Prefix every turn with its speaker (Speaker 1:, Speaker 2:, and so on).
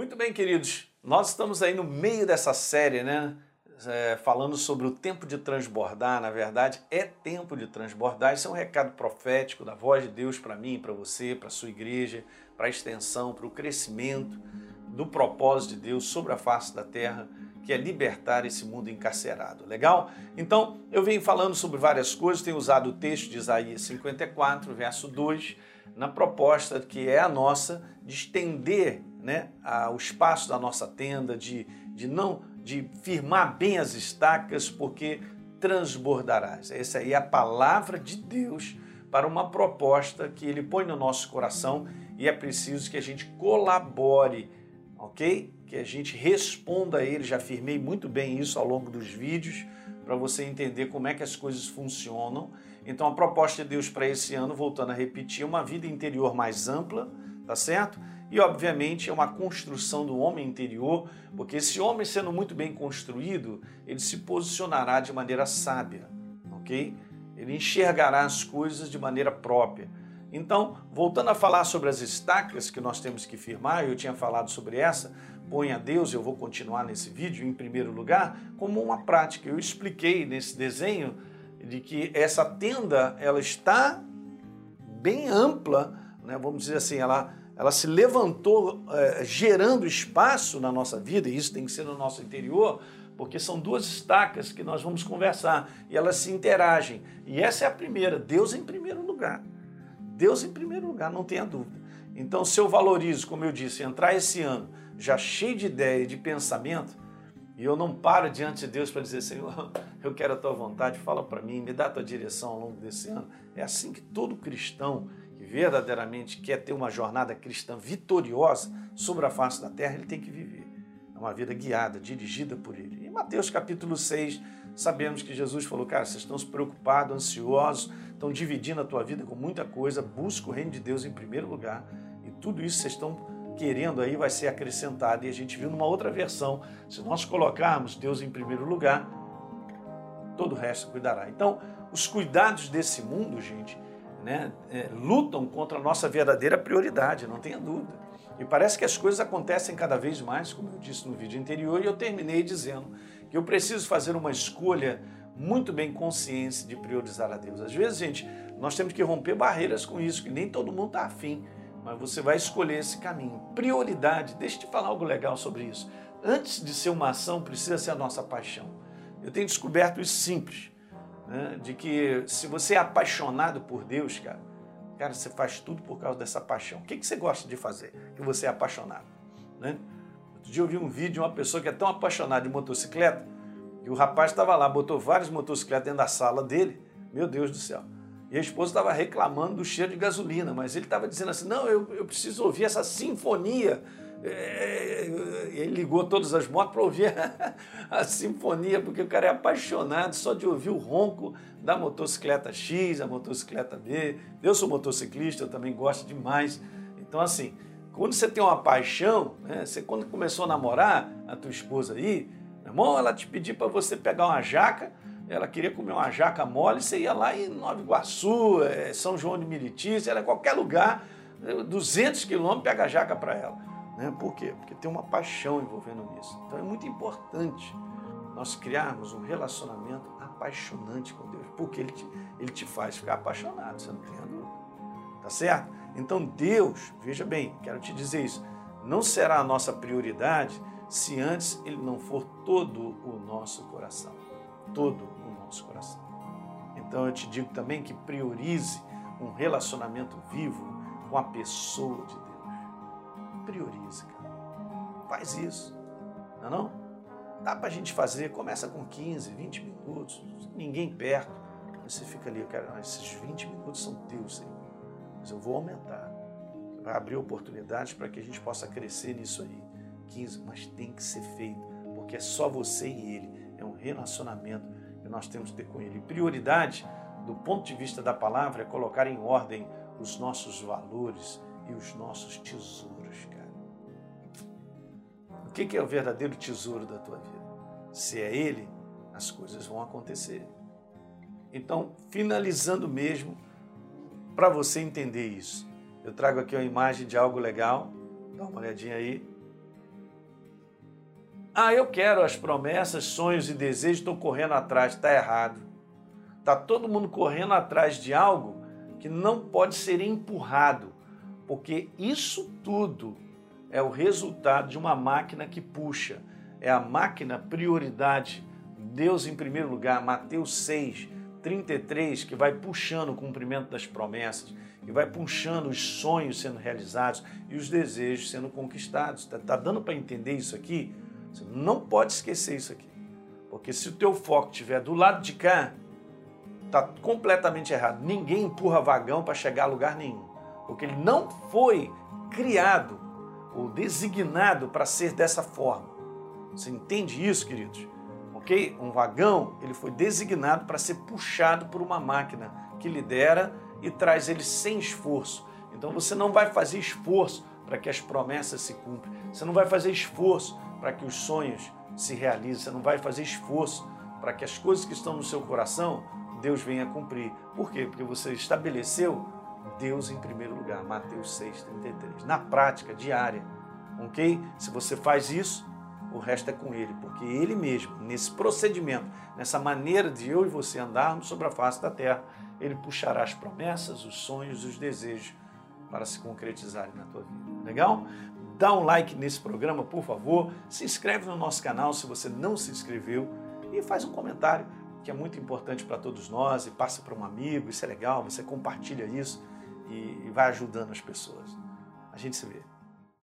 Speaker 1: Muito bem, queridos. Nós estamos aí no meio dessa série, né? É, falando sobre o tempo de transbordar. Na verdade, é tempo de transbordar. Isso é um recado profético da voz de Deus para mim, para você, para sua igreja, para a extensão, para o crescimento do propósito de Deus sobre a face da terra, que é libertar esse mundo encarcerado. Legal? Então, eu venho falando sobre várias coisas, tenho usado o texto de Isaías 54, verso 2 na proposta que é a nossa de estender né, a, o espaço da nossa tenda, de, de não de firmar bem as estacas, porque transbordarás. Essa aí é a palavra de Deus para uma proposta que ele põe no nosso coração e é preciso que a gente colabore, ok? Que a gente responda a ele. Já firmei muito bem isso ao longo dos vídeos para você entender como é que as coisas funcionam então a proposta de Deus para esse ano, voltando a repetir, é uma vida interior mais ampla, tá certo? E obviamente é uma construção do homem interior, porque esse homem sendo muito bem construído, ele se posicionará de maneira sábia, ok? Ele enxergará as coisas de maneira própria. Então, voltando a falar sobre as estacas que nós temos que firmar, eu tinha falado sobre essa, põe a Deus, eu vou continuar nesse vídeo em primeiro lugar, como uma prática. Eu expliquei nesse desenho de que essa tenda ela está bem ampla, né? vamos dizer assim, ela, ela se levantou é, gerando espaço na nossa vida, e isso tem que ser no nosso interior, porque são duas estacas que nós vamos conversar e elas se interagem. E essa é a primeira, Deus em primeiro lugar. Deus em primeiro lugar, não tenha dúvida. Então, se eu valorizo, como eu disse, entrar esse ano já cheio de ideia e de pensamento, e eu não paro diante de Deus para dizer, Senhor, eu quero a tua vontade, fala para mim, me dá a tua direção ao longo desse ano. É assim que todo cristão que verdadeiramente quer ter uma jornada cristã vitoriosa sobre a face da terra, ele tem que viver. É uma vida guiada, dirigida por ele. Em Mateus capítulo 6, sabemos que Jesus falou, cara, vocês estão preocupados, ansiosos, estão dividindo a tua vida com muita coisa, busca o reino de Deus em primeiro lugar. E tudo isso vocês estão querendo aí vai ser acrescentado. E a gente viu numa outra versão, se nós colocarmos Deus em primeiro lugar, todo o resto cuidará. Então, os cuidados desse mundo, gente, né, é, lutam contra a nossa verdadeira prioridade, não tenha dúvida. E parece que as coisas acontecem cada vez mais, como eu disse no vídeo anterior, e eu terminei dizendo que eu preciso fazer uma escolha muito bem consciente de priorizar a Deus. Às vezes, gente, nós temos que romper barreiras com isso, que nem todo mundo está afim mas você vai escolher esse caminho. Prioridade, deixa eu te falar algo legal sobre isso. Antes de ser uma ação, precisa ser a nossa paixão. Eu tenho descoberto isso simples, né? de que se você é apaixonado por Deus, cara, cara, você faz tudo por causa dessa paixão. O que, que você gosta de fazer que você é apaixonado? Né? Outro dia eu vi um vídeo de uma pessoa que é tão apaixonada de motocicleta que o rapaz estava lá, botou várias motocicletas dentro da sala dele. Meu Deus do céu. E a esposa estava reclamando do cheiro de gasolina, mas ele estava dizendo assim: não, eu, eu preciso ouvir essa sinfonia. É, ele ligou todas as motos para ouvir a, a, sinfonia, porque o cara é apaixonado só de ouvir o ronco da motocicleta X, a motocicleta B. Eu sou motociclista, eu também gosto demais. Então, assim, quando você tem uma paixão, né, você quando começou a namorar a tua esposa aí, meu irmão, ela te pediu para você pegar uma jaca ela queria comer uma jaca mole, você ia lá em Nova Iguaçu, é, São João de Miritis, era qualquer lugar, 200 quilômetros, pega a jaca para ela. Né? Por quê? Porque tem uma paixão envolvendo nisso. Então é muito importante nós criarmos um relacionamento apaixonante com Deus, porque Ele te, ele te faz ficar apaixonado, você não tem a dúvida. Tá certo? Então Deus, veja bem, quero te dizer isso, não será a nossa prioridade se antes Ele não for todo o nosso coração. Todo nosso coração. Então eu te digo também que priorize um relacionamento vivo com a pessoa de Deus. Priorize, cara. Faz isso. Não é não? Dá pra gente fazer, começa com 15, 20 minutos, ninguém perto. Você fica ali, cara, esses 20 minutos são teus, Senhor. Mas eu vou aumentar. Vai abrir oportunidades para que a gente possa crescer nisso aí. 15, mas tem que ser feito, porque é só você e ele. É um relacionamento nós temos que ter com Ele. Prioridade, do ponto de vista da palavra, é colocar em ordem os nossos valores e os nossos tesouros. O que é o verdadeiro tesouro da tua vida? Se é Ele, as coisas vão acontecer. Então, finalizando mesmo, para você entender isso, eu trago aqui uma imagem de algo legal, dá uma olhadinha aí. Ah, eu quero as promessas, sonhos e desejos, estou correndo atrás. Está errado. Está todo mundo correndo atrás de algo que não pode ser empurrado, porque isso tudo é o resultado de uma máquina que puxa. É a máquina prioridade. Deus em primeiro lugar, Mateus 6, 33, que vai puxando o cumprimento das promessas, que vai puxando os sonhos sendo realizados e os desejos sendo conquistados. Está tá dando para entender isso aqui? Você não pode esquecer isso aqui. Porque se o teu foco estiver do lado de cá, está completamente errado. Ninguém empurra vagão para chegar a lugar nenhum. Porque ele não foi criado ou designado para ser dessa forma. Você entende isso, queridos? Ok? Um vagão, ele foi designado para ser puxado por uma máquina que lidera e traz ele sem esforço. Então você não vai fazer esforço para que as promessas se cumpram. Você não vai fazer esforço para que os sonhos se realizem. Você não vai fazer esforço para que as coisas que estão no seu coração Deus venha cumprir. Por quê? Porque você estabeleceu Deus em primeiro lugar. Mateus 6,33. Na prática, diária. Ok? Se você faz isso, o resto é com Ele. Porque Ele mesmo, nesse procedimento, nessa maneira de eu e você andarmos sobre a face da terra, Ele puxará as promessas, os sonhos, os desejos para se concretizarem na tua vida. Legal? Dá um like nesse programa, por favor. Se inscreve no nosso canal se você não se inscreveu e faz um comentário que é muito importante para todos nós e passa para um amigo, isso é legal, você compartilha isso e vai ajudando as pessoas. A gente se vê.